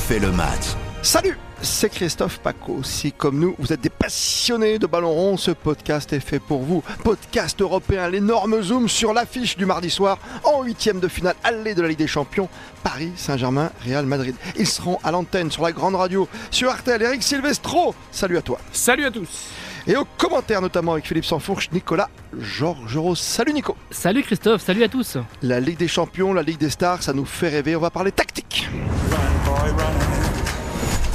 refait le match. Salut, c'est Christophe Paco. Si comme nous, vous êtes des passionnés de ballon rond, ce podcast est fait pour vous. Podcast européen, l'énorme zoom sur l'affiche du mardi soir en huitième de finale allée de la Ligue des Champions. Paris Saint-Germain, Real Madrid. Ils seront à l'antenne sur la grande radio, sur Artel. Eric Silvestro, salut à toi. Salut à tous. Et aux commentaires notamment avec Philippe Sansfourche, Nicolas Georgerot. Salut Nico. Salut Christophe, salut à tous. La Ligue des Champions, la Ligue des Stars, ça nous fait rêver. On va parler tactique.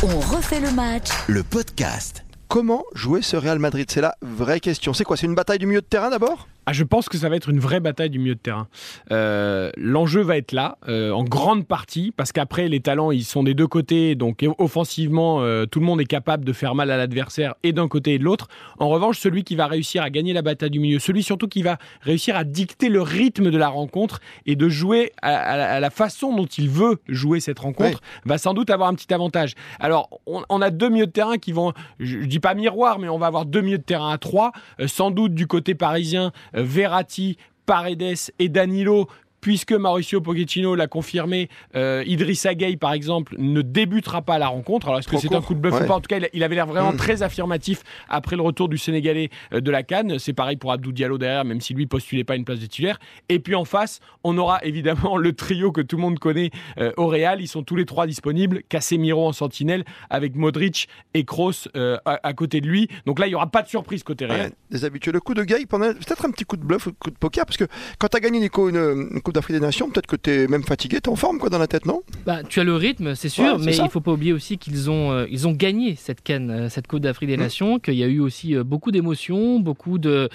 On refait le match. Le podcast. Comment jouer ce Real Madrid? C'est la vraie question. C'est quoi? C'est une bataille du milieu de terrain d'abord? Ah, je pense que ça va être une vraie bataille du milieu de terrain. Euh, L'enjeu va être là, euh, en grande partie, parce qu'après, les talents, ils sont des deux côtés, donc offensivement, euh, tout le monde est capable de faire mal à l'adversaire, et d'un côté et de l'autre. En revanche, celui qui va réussir à gagner la bataille du milieu, celui surtout qui va réussir à dicter le rythme de la rencontre et de jouer à, la façon dont il veut jouer cette rencontre, va sans doute avoir un petit avantage. Alors, on, a deux milieux de terrain qui vont, je, je dis pas miroir, mais on va avoir deux milieux de terrain à trois, sans doute du côté parisien Verratti, Paredes et Danilo puisque Mauricio Pochettino l'a confirmé, euh, Idrissa Gueye, par exemple, ne débutera pas la rencontre. Alors, est-ce que c'est un coup de bluff ou pas? En tout cas, il, avait l'air vraiment mm. très affirmatif après le retour du Sénégalais euh, de la Cannes. C'est pareil pour Abdou Diallo derrière, même si lui postulait pas une place de titulaire. Et puis en face, on aura évidemment le trio que tout le monde connaît euh, au Real. Ils sont tous les trois disponibles. Casemiro en sentinelle, avec Modric et Kroos euh, à, côté de lui. Donc là, il n'y aura pas de surprise côté Real. des habitués. Le coup de Gueye, peut-être un petit coup de bluff, un coup de poker, parce que quand tu as gagné, Nico, une, une d'Afrique des Nations, peut-être que tu es même fatigué, tu es en forme quoi dans la tête, non? Bah, Tu as le rythme, c'est sûr, mais il faut pas oublier aussi qu'ils ont, euh, ils ont gagné cette canne, euh, cette Coupe d'Afrique des mmh. Nations, qu'il y a eu aussi euh, beaucoup d'émotions, beaucoup de,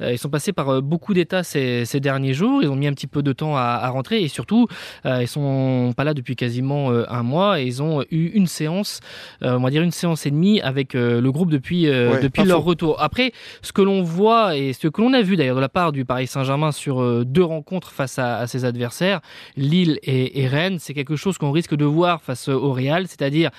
ils sont passés par beaucoup d'états ces, ces, derniers jours, ils ont mis un petit peu de temps à, rentrer et surtout, ils sont pas là depuis quasiment un mois et ils ont eu une séance, on va dire une séance et demie avec le groupe depuis, depuis leur retour. Après, ce que l'on voit et ce que l'on a vu d'ailleurs de la part du Paris Saint-Germain sur deux rencontres face à, à ses adversaires, Lille et, Rennes, c'est quelque chose qu'on risque de voir face au Real, c'est-à-dire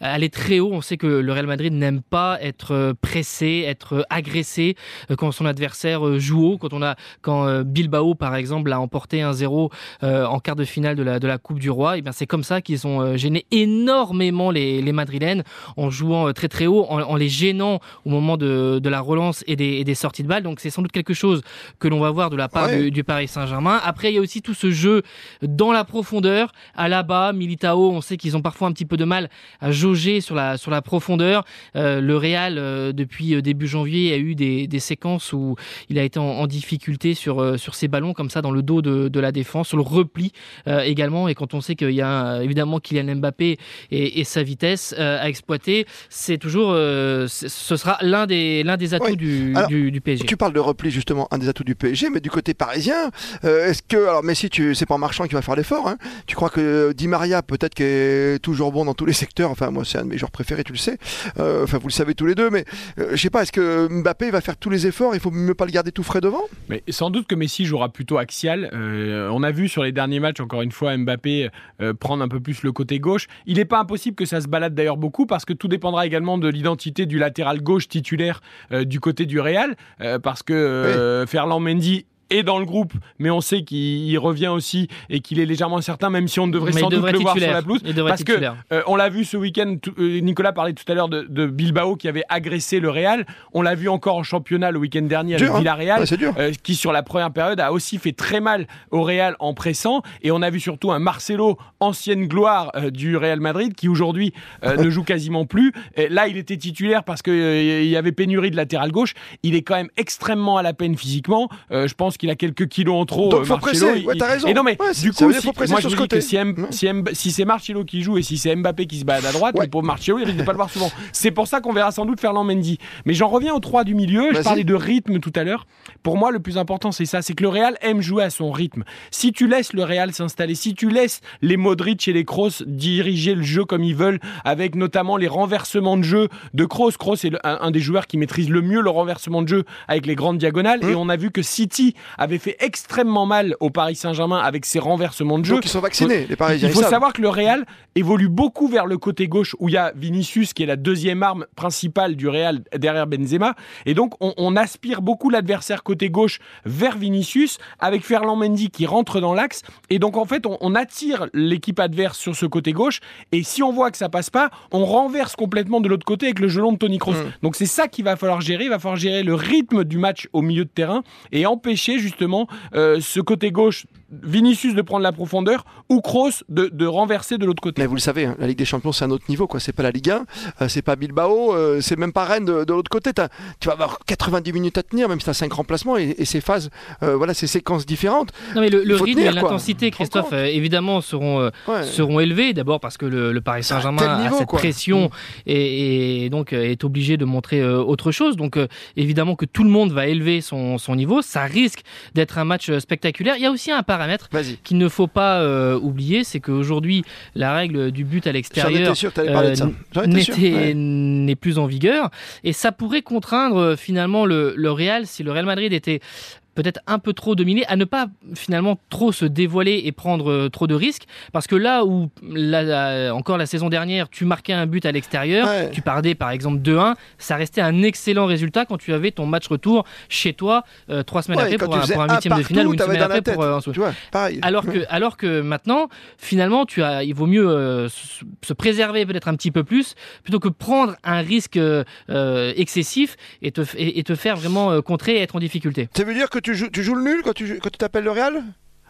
aller très haut. On sait que le Real Madrid n'aime pas être pressé, être agressé euh, quand son adversaire euh, joue haut. Quand on a, quand euh, Bilbao par exemple a emporté un 0 en quart de finale de la, de la Coupe du Roi, et eh bien c'est comme ça qu'ils ont gêné énormément les, les Madrilènes en jouant très très haut, en, les gênant au moment de, de la relance et des, des, sorties de balles. Donc c'est sans doute quelque chose que l'on va voir de la part du, du Paris Saint-Germain. Après il y a aussi tout ce jeu dans la profondeur. À la bas, Militao, on sait qu'ils ont parfois un petit peu de mal à jauger sur la, sur la profondeur. Euh, le Real, euh, depuis euh, début janvier, a eu des, des, séquences où il a été en, difficulté sur, sur ses ballons, comme ça, dans le dos de, de la défense, sur le repli également. Et quand on sait qu'il y a évidemment Kylian Mbappé et, et sa vitesse à exploiter, c'est toujours, ce sera l'un des, l'un des atouts du, du, PSG. Tu parles de repli, justement, un des atouts du PSG, mais du côté parisien, est-ce que, alors Messi, tu c'est pas Marchand qui va faire l'effort. Hein. Tu crois que Di Maria, peut-être qu'il est toujours bon dans tous les secteurs. Enfin, moi, c'est un de mes joueurs préférés, tu le sais. Euh, enfin, vous le savez tous les deux. Mais euh, je sais pas, est-ce que Mbappé va faire tous les efforts? Il faut mieux pas le garder tout frais devant? Mais sans doute que Messi jouera plutôt axial. Euh, on a vu sur les derniers matchs, encore une fois, Mbappé prendre un peu plus le côté gauche. Il n'est pas impossible que ça se balade d'ailleurs beaucoup parce que tout dépendra également de l'identité du latéral gauche titulaire du côté du Real. parce que Ferland Mendy et dans le groupe, mais on sait qu'il revient aussi et qu'il est légèrement incertain, même si on devrait sans doute le voir sur la pelouse. Parce que euh, on l'a vu ce week-end, euh, Nicolas parlait tout à l'heure de, Bilbao qui avait agressé le Real. On l'a vu encore en championnat le week-end dernier avec hein. Villarreal, euh, qui sur la première période a aussi fait très mal au Real en pressant. Et on a vu surtout un Marcelo, ancienne gloire du Real Madrid, qui aujourd'hui ne joue quasiment plus. Et là, il était titulaire parce qu'il y avait pénurie de latéral gauche. Il est quand même extrêmement à la peine physiquement. je pense qu'il a quelques kilos en trop. Donc, faut presser. Ouais, t'as raison. Et non, mais du coup, si, moi je dis que si, si, c'est Marcelo qui joue et si c'est Mbappé qui se balade à droite, le pauvre Marcelo, il risque de pas le voir souvent. C'est pour ça qu'on verra sans doute Ferland Mendy. Mais j'en reviens aux trois du milieu. Je parlais de rythme tout à l'heure. Pour moi, le plus important, c'est ça c'est que le Real aime jouer à son rythme. Si tu laisses le Real s'installer, si tu laisses les Modric et les Kroos diriger le jeu comme ils veulent, avec notamment les renversements de jeu de Kroos, Kroos est un, des joueurs qui maîtrise le mieux le renversement de jeu avec les grandes diagonales. Et mmh. on a vu que City avait fait extrêmement mal au Paris Saint-Germain avec ses renversements de jeu. Donc ils sont vaccinés, les Parisiens. Il faut savoir que le Real évolue beaucoup vers le côté gauche où il y a Vinicius qui est la deuxième arme principale du Real derrière Benzema. Et donc on, aspire beaucoup l'adversaire côté gauche vers Vinicius avec Ferland Mendy qui rentre dans l'axe. Et donc en fait on, attire l'équipe adverse sur ce côté gauche. Et si on voit que ça passe pas, on renverse complètement de l'autre côté avec le gelon de Tony Kroos. Mm. Donc c'est ça qu'il va falloir gérer. Il va falloir gérer le rythme du match au milieu de terrain et empêcher justement euh, ce côté gauche Vinicius de prendre la profondeur ou Kroos de, renverser de l'autre côté. Mais vous le savez, hein, la Ligue des Champions c'est un autre niveau, quoi. C'est pas la Ligue 1, euh, c'est pas Bilbao, euh, c'est même pas Rennes de, l'autre côté. Tu vas avoir 90 minutes à tenir, même si tu as 5 remplacements et, ces phases, euh, voilà, ces séquences différentes. Non mais le, rythme et l'intensité, Christophe, évidemment seront seront élevés. D'abord parce que le, Paris Saint-Germain a cette pression mm. et, donc est obligé de montrer autre chose. Donc évidemment que tout le monde va élever son, son niveau. Ça risque d'être un match spectaculaire. Il y a aussi un paramètre qu'il ne faut pas euh, oublier, c'est qu'aujourd'hui, la règle du but à l'extérieur euh, n'est plus en vigueur. Et ça pourrait contraindre euh, finalement le, le Real, si le Real Madrid était peut-être un peu trop dominé, à ne pas finalement trop se dévoiler et prendre euh, trop de risques. Parce que là où, encore la saison dernière, tu marquais un but à l'extérieur, tu perdais par exemple 2-1, ça restait un excellent résultat quand tu avais ton match retour chez toi euh, trois semaines après pour un, huitième de finale ou une semaine après pour euh, un alors que alors que maintenant finalement tu as il vaut mieux se préserver peut-être un petit peu plus plutôt que prendre un risque excessif et te et, te faire vraiment contrer et être en difficulté. Ça veut dire que tu joues, le nul quand tu quand tu t'appelles le Real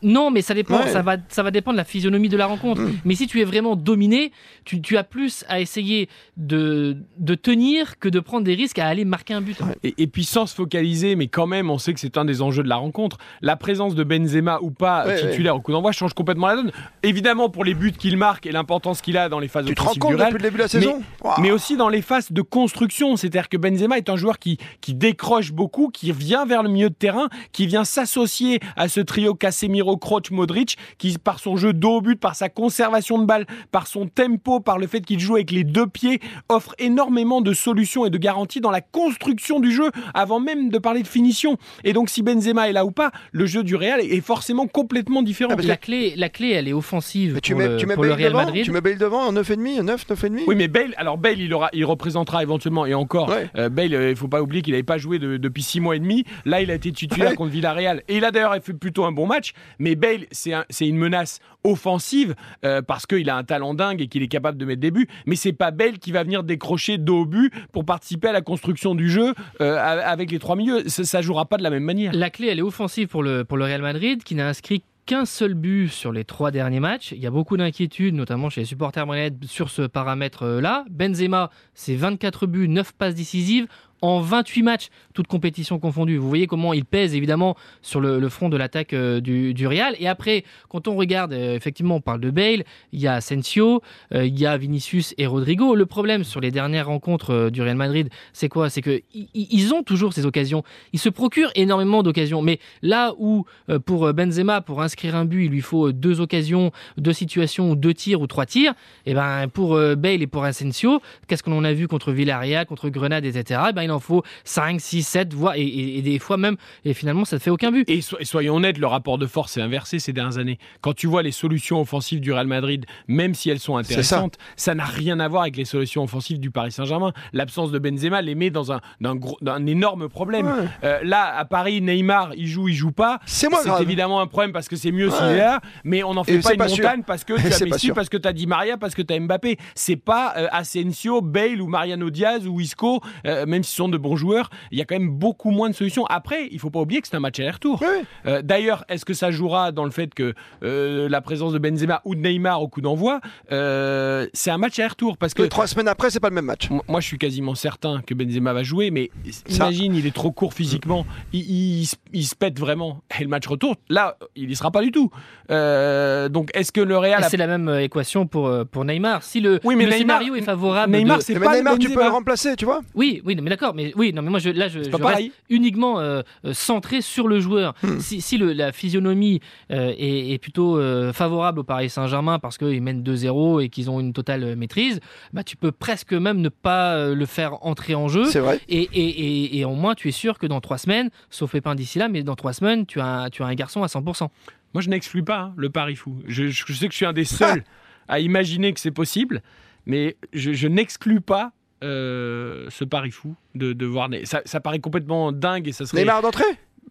non, mais ça dépend. Ça va, ça va dépendre de la physionomie de la rencontre. Mm. Mais si tu es vraiment dominé, tu, tu, as plus à essayer de, de tenir que de prendre des risques à aller marquer un but. Et, puis sans se focaliser, mais quand même, on sait que c'est un des enjeux de la rencontre. La présence de Benzema ou pas titulaire au coup d'envoi change complètement la donne. Évidemment pour les buts qu'il marque et l'importance qu'il a dans les phases tu te rends compte depuis le début de la saison mais, mais aussi dans les phases de construction. C'est-à-dire que Benzema est un joueur qui, qui décroche beaucoup, qui vient vers le milieu de terrain, qui vient s'associer à ce trio Casemiro Croch Modric, qui par son jeu dos au but, par sa conservation de balle, par son tempo, par le fait qu'il joue avec les deux pieds, offre énormément de solutions et de garanties dans la construction du jeu, avant même de parler de finition. Et donc si Benzema est là ou pas, le jeu du Real est forcément complètement différent. Ah, la, clé, la clé, elle est offensive tu pour, mets, le, tu mets Real devant, Madrid. Tu mets Bale devant en 9,5, 9, 9,5 Oui, mais Bale, alors Bale, il, aura, il représentera éventuellement, et encore, euh, Bale, euh, il ne faut pas oublier qu'il n'avait pas joué depuis 6 mois et demi. Là, il a été titulaire contre Villarreal. Et il a d'ailleurs fait plutôt un bon match, mais Bale, c'est une menace offensive euh, parce qu'il a un talent dingue et qu'il est capable de mettre des buts. Mais c'est pas Bale qui va venir décrocher dos au pour participer à la construction du jeu euh, avec les trois milieux. Ça, ne jouera pas de la même manière. La clé, elle est offensive pour le, Real Madrid qui n'a inscrit qu'un seul but sur les trois derniers matchs. Il y a beaucoup d'inquiétudes, notamment chez les supporters moyens sur ce paramètre-là. Benzema, c'est 24 buts, 9 passes décisives en 28 matchs, toutes compétitions confondues. Vous voyez comment il pèse évidemment sur le, front de l'attaque euh, du, Real. Et après, quand on regarde, euh, effectivement, on parle de Bale, il y a Asensio, euh, il y a Vinicius et Rodrigo. Le problème sur les dernières rencontres du Real Madrid, c'est quoi? C'est que ils ont toujours ces occasions. Ils se procurent énormément d'occasions. Mais là où pour Benzema, pour inscrire un but, il lui faut deux occasions, deux situations, deux tirs ou trois tirs, et eh ben pour Bale et pour Asensio, qu'est-ce qu'on a vu contre Villarreal, contre Grenade, etc. Et ben, il en faut 5, 6, 7 voix et, des fois même, et finalement ça ne fait aucun but. Et, soyons honnêtes, le rapport de force est inversé ces dernières années. Quand tu vois les solutions offensives du Real Madrid, même si elles sont intéressantes, ça n'a rien à voir avec les solutions offensives du Paris Saint-Germain. L'absence de Benzema les met dans un, un énorme problème. Euh, là, à Paris, Neymar, il joue, il joue pas. C'est évidemment un problème parce que c'est mieux s'il est là, mais on n'en fait pas une montagne parce que tu as Messi, parce que tu as Di Maria, parce que tu as Mbappé. C'est pas euh, Asensio, Bale ou Mariano Diaz ou Isco, euh, même si sont de bons joueurs, il y a quand même beaucoup moins de solutions. Après, il faut pas oublier que c'est un match aller-retour. Euh, d'ailleurs, est-ce que ça jouera dans le fait que euh, la présence de Benzema ou de Neymar au coup d'envoi euh, C'est un match aller-retour parce que trois semaines après, c'est pas le même match. Moi, je suis quasiment certain que Benzema va jouer, mais imagine, il est trop court physiquement, il, se pète vraiment. Et le match retour, là, il y sera pas du tout. donc, est-ce que le Real C'est la même équation pour pour Neymar. Si le, oui, mais scénario est favorable, Neymar, c'est pas Neymar, tu peux le remplacer, tu vois Oui, oui, mais d'accord d'accord, mais oui, non, mais moi je, là je, reste uniquement euh, euh, centré sur le joueur. Hmm. Si, la physionomie euh, est, plutôt favorable au Paris Saint-Germain parce qu'ils mènent 2-0 et qu'ils ont une totale maîtrise, bah, tu peux presque même ne pas le faire entrer en jeu. C'est vrai. Et, et, et, au moins tu es sûr que dans trois semaines, sauf Pépin d'ici là, mais dans trois semaines, tu as, tu as un garçon à 100%. Moi je n'exclus pas hein, le pari fou. Je, sais que je suis un des seuls à imaginer que c'est possible, mais je n'exclus pas euh, ce pari fou de, de voir. Ça, ça, paraît complètement dingue et ça serait. Neymar d'entrée?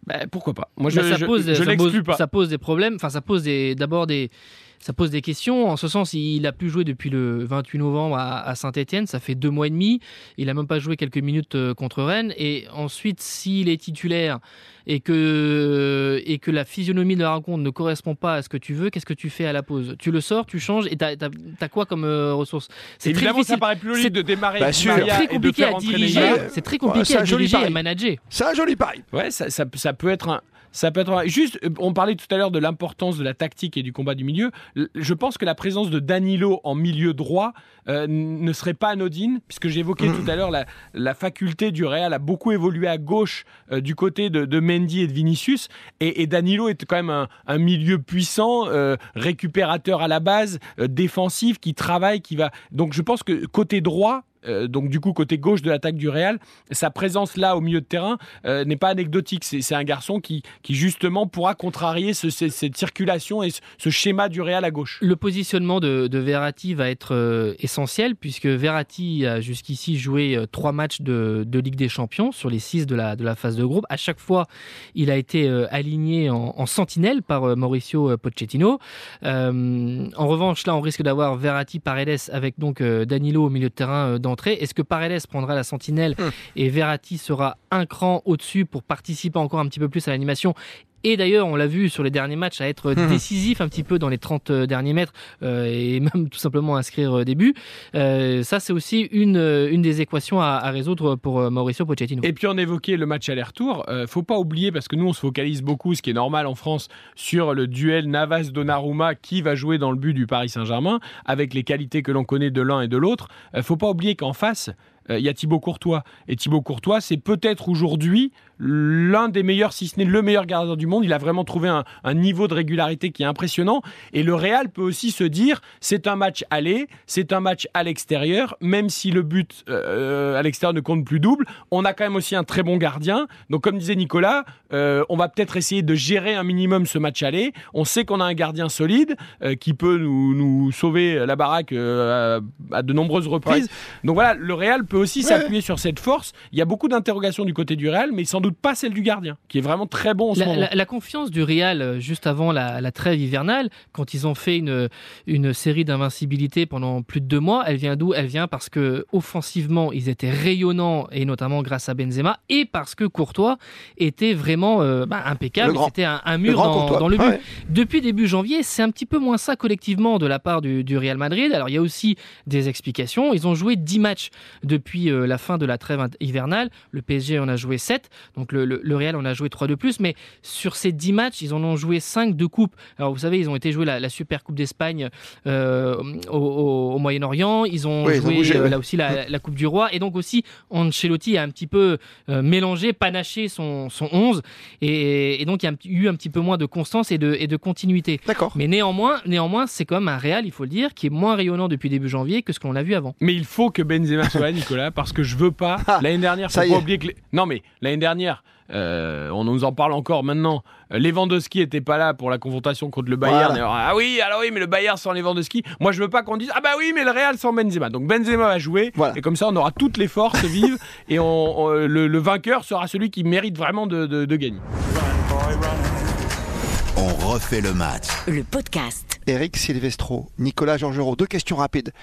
Bah, Pourquoi pas Moi, je, bah, ça pose, je, pose, pas. Ça pose des problèmes. Enfin, ça pose d'abord des, ça pose des questions. En ce sens, il a plus joué depuis le 28 novembre à, Saint-Etienne. Ça fait deux mois et demi. Il a même pas joué quelques minutes euh, contre Rennes. Et ensuite, s'il est titulaire et que, et que la physionomie de la rencontre ne correspond pas à ce que tu veux, qu'est-ce que tu fais à la pause? Tu le sors, tu changes et tu as, quoi comme euh, ressource? C'est Évidemment, ça paraît plus logique de démarrer. Bah, c'est très compliqué à diriger. C'est très compliqué à diriger et manager. C'est un joli pari. Ouais, ça, ça, ça peut être un ça peut être juste. Euh, on parlait tout à l'heure de l'importance de la tactique et du combat du milieu. Je pense que la présence de Danilo en milieu droit euh, ne serait pas anodine, puisque j'évoquais mmh. tout à l'heure la, faculté du Real a beaucoup évolué à gauche euh, du côté de, Mendy et de Vinicius, et, Danilo est quand même un, milieu puissant, récupérateur à la base, défensif, qui travaille, qui va. Donc je pense que côté droit, euh, donc du coup côté gauche de l'attaque du Real, sa présence là au milieu de terrain euh, n'est pas anecdotique. C'est un garçon qui, justement pourra contrarier cette circulation et ce, schéma du Real à gauche. Le positionnement de, de Verratti va être euh, essentiel puisque Verratti a jusqu'ici joué trois matchs de, Ligue des Champions sur les six de la, phase de groupe. À chaque fois, il a été aligné en, sentinelle par Mauricio Pochettino. en revanche, là, on risque d'avoir Verratti, Paredes avec donc Danilo au milieu de terrain est-ce que Paredes prendra la sentinelle hum. et Verratti sera un cran au-dessus pour participer encore un petit peu plus à l'animation et d'ailleurs, on l'a vu sur les derniers matchs à être décisif un petit peu dans les 30 euh, derniers mètres euh, et même tout simplement inscrire euh, des buts. ça, c'est aussi une, une des équations à, résoudre pour Mauricio Pochettino. Et puis on évoquait le match aller-retour. faut pas oublier, parce que nous on se focalise beaucoup, ce qui est normal en France, sur le duel Navas-Donnarumma qui va jouer dans le but du Paris Saint-Germain, avec les qualités que l'on connaît de l'un et de l'autre. faut pas oublier qu'en face, il y a Thibaut Courtois. Et Thibaut Courtois, c'est peut-être aujourd'hui l'un des meilleurs, si ce n'est le meilleur gardien du monde. Il a vraiment trouvé un, niveau de régularité qui est impressionnant. Et le Real peut aussi se dire, c'est un match aller, c'est un match à l'extérieur, même si le but euh, à l'extérieur ne compte plus double, on a quand même aussi un très bon gardien. Donc comme disait Nicolas, euh, on va peut-être essayer de gérer un minimum ce match aller. On sait qu'on a un gardien solide euh, qui peut nous, nous, sauver la baraque à, de nombreuses reprises. Donc voilà, le Real peut aussi s'appuyer sur cette force. Il y a beaucoup d'interrogations du côté du Real, mais sans doute pas celle du gardien, qui est vraiment très bon en ce la, moment. La, confiance du Real, euh, juste avant la, trêve hivernale, quand ils ont fait une, une série d'invincibilité pendant plus de deux mois, elle vient d'où? Elle vient parce que offensivement, ils étaient rayonnants, et notamment grâce à Benzema, et parce que Courtois était vraiment euh, bah, impeccable. C'était un, mur dans, le but. Depuis début janvier, c'est un petit peu moins ça collectivement de la part du, Real Madrid. Alors il y a aussi des explications. Ils ont joué 10 matchs depuis euh, la fin de la trêve hivernale. Le PSG en a joué 7. Donc le, Real en a joué 3 de plus, mais sur ces 10 matchs, ils en ont joué 5 de coupe. Alors vous savez, ils ont été jouer la, Super Coupe d'Espagne euh, au, Moyen-Orient, ils ont joué euh, là aussi la, Coupe du Roi, et donc aussi Ancelotti a un petit peu euh, mélangé, panaché son, son 11, et, donc il y a eu un petit peu moins de constance et de, et de continuité. D'accord. Mais néanmoins, néanmoins c'est quand même un Real, il faut le dire, qui est moins rayonnant depuis début janvier que ce qu'on a vu avant. Mais il faut que Benzema soit là, Nicolas, parce que je veux pas. Ah, l'année dernière, faut pas oublier que. Non, mais l'année dernière, euh, on nous en parle encore maintenant. Lewandowski était pas là pour la confrontation contre le Bayern. ah oui, alors oui, mais le Bayern sans Lewandowski. Moi, je veux pas qu'on dise ah bah oui, mais le Real sans Benzema. Donc Benzema va jouer et comme ça, on aura toutes les forces vives et le, vainqueur sera celui qui mérite vraiment de, de gagner. On refait le match. Le podcast. Eric Silvestro, Nicolas Georgerot. Deux questions rapides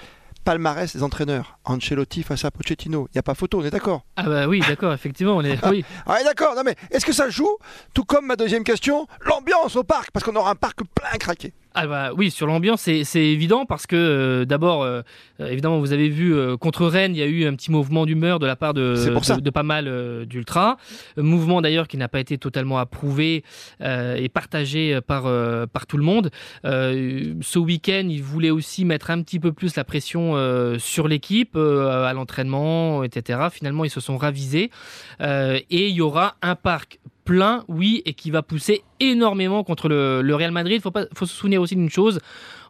palmarès des entraîneurs. Ancelotti face à Pochettino. Il n'y a pas photo, on est d'accord? Ah bah oui, d'accord, effectivement, on est... Oui. ah d'accord, non mais est-ce que ça joue? Tout comme ma deuxième question, l'ambiance au parc, parce qu'on aura un parc plein craqué. Ah bah oui, sur l'ambiance, c'est évident parce que euh, d'abord, euh, euh, évidemment, vous avez vu contre Rennes, il y a eu un petit mouvement d'humeur de la part de, de, pas mal d'ultra. Mouvement d'ailleurs qui n'a pas été totalement approuvé et partagé par, par tout le monde. ce week-end, ils voulaient aussi mettre un petit peu plus la pression sur l'équipe, à l'entraînement, etc. Finalement, ils se sont ravisés et il y aura un parc plein, oui, et qui va pousser énormément contre le, Real Madrid. Il faut, se souvenir aussi d'une chose.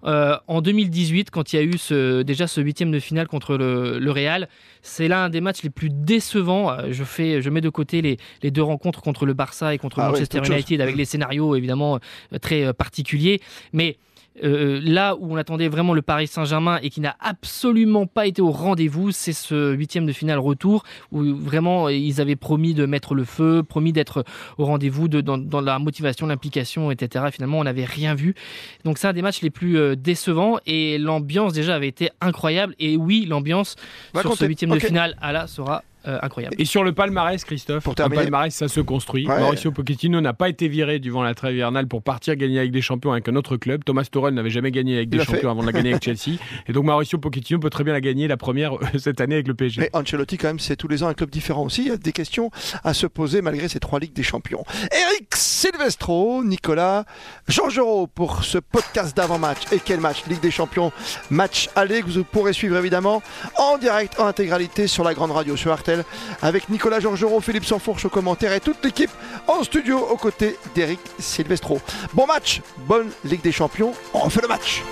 Euh, en 2018, quand il y a eu ce, déjà ce huitième de finale contre le, Real, c'est l'un des matchs les plus décevants. Euh, je, fais, je mets de côté les, deux rencontres contre le Barça et contre ah Manchester United, avec les scénarios évidemment euh, très particuliers. Mais euh, là où on attendait vraiment le Paris Saint-Germain et qui n'a absolument pas été au rendez-vous, c'est ce huitième de finale retour où vraiment ils avaient promis de mettre le feu, promis d'être au rendez-vous dans, la motivation, l'implication, etc. finalement, on n'avait rien vu. Donc c'est un des matchs les plus euh, décevants et l'ambiance déjà avait été incroyable. Et oui, l'ambiance sur ce huitième de finale à la sera euh, incroyable. Et sur le palmarès, Christophe, pour le palmarès, ça se construit. Mauricio Pochettino n'a pas été viré durant la trêve hivernale pour partir gagner avec des champions avec un autre club. Thomas Tuchel n'avait jamais gagné avec des champions avant de la gagner avec Chelsea. Et donc Mauricio Pochettino peut très bien la gagner la première euh, cette année avec le PSG. Mais Ancelotti, quand même, c'est tous les ans un club différent aussi. Il y a des questions à se poser malgré ces trois ligues des champions. Eric Silvestro, Nicolas, Jean Giraud pour ce podcast d'avant-match. Et quel match? Ligue des champions, match aller que vous pourrez suivre évidemment en direct, en intégralité sur la grande radio, sur Artel, avec Nicolas Georgerot, Philippe Sanfourche au commentaire et toute l'équipe en studio aux côtés d'Eric Silvestro. Bon match, bonne Ligue des Champions, on fait le match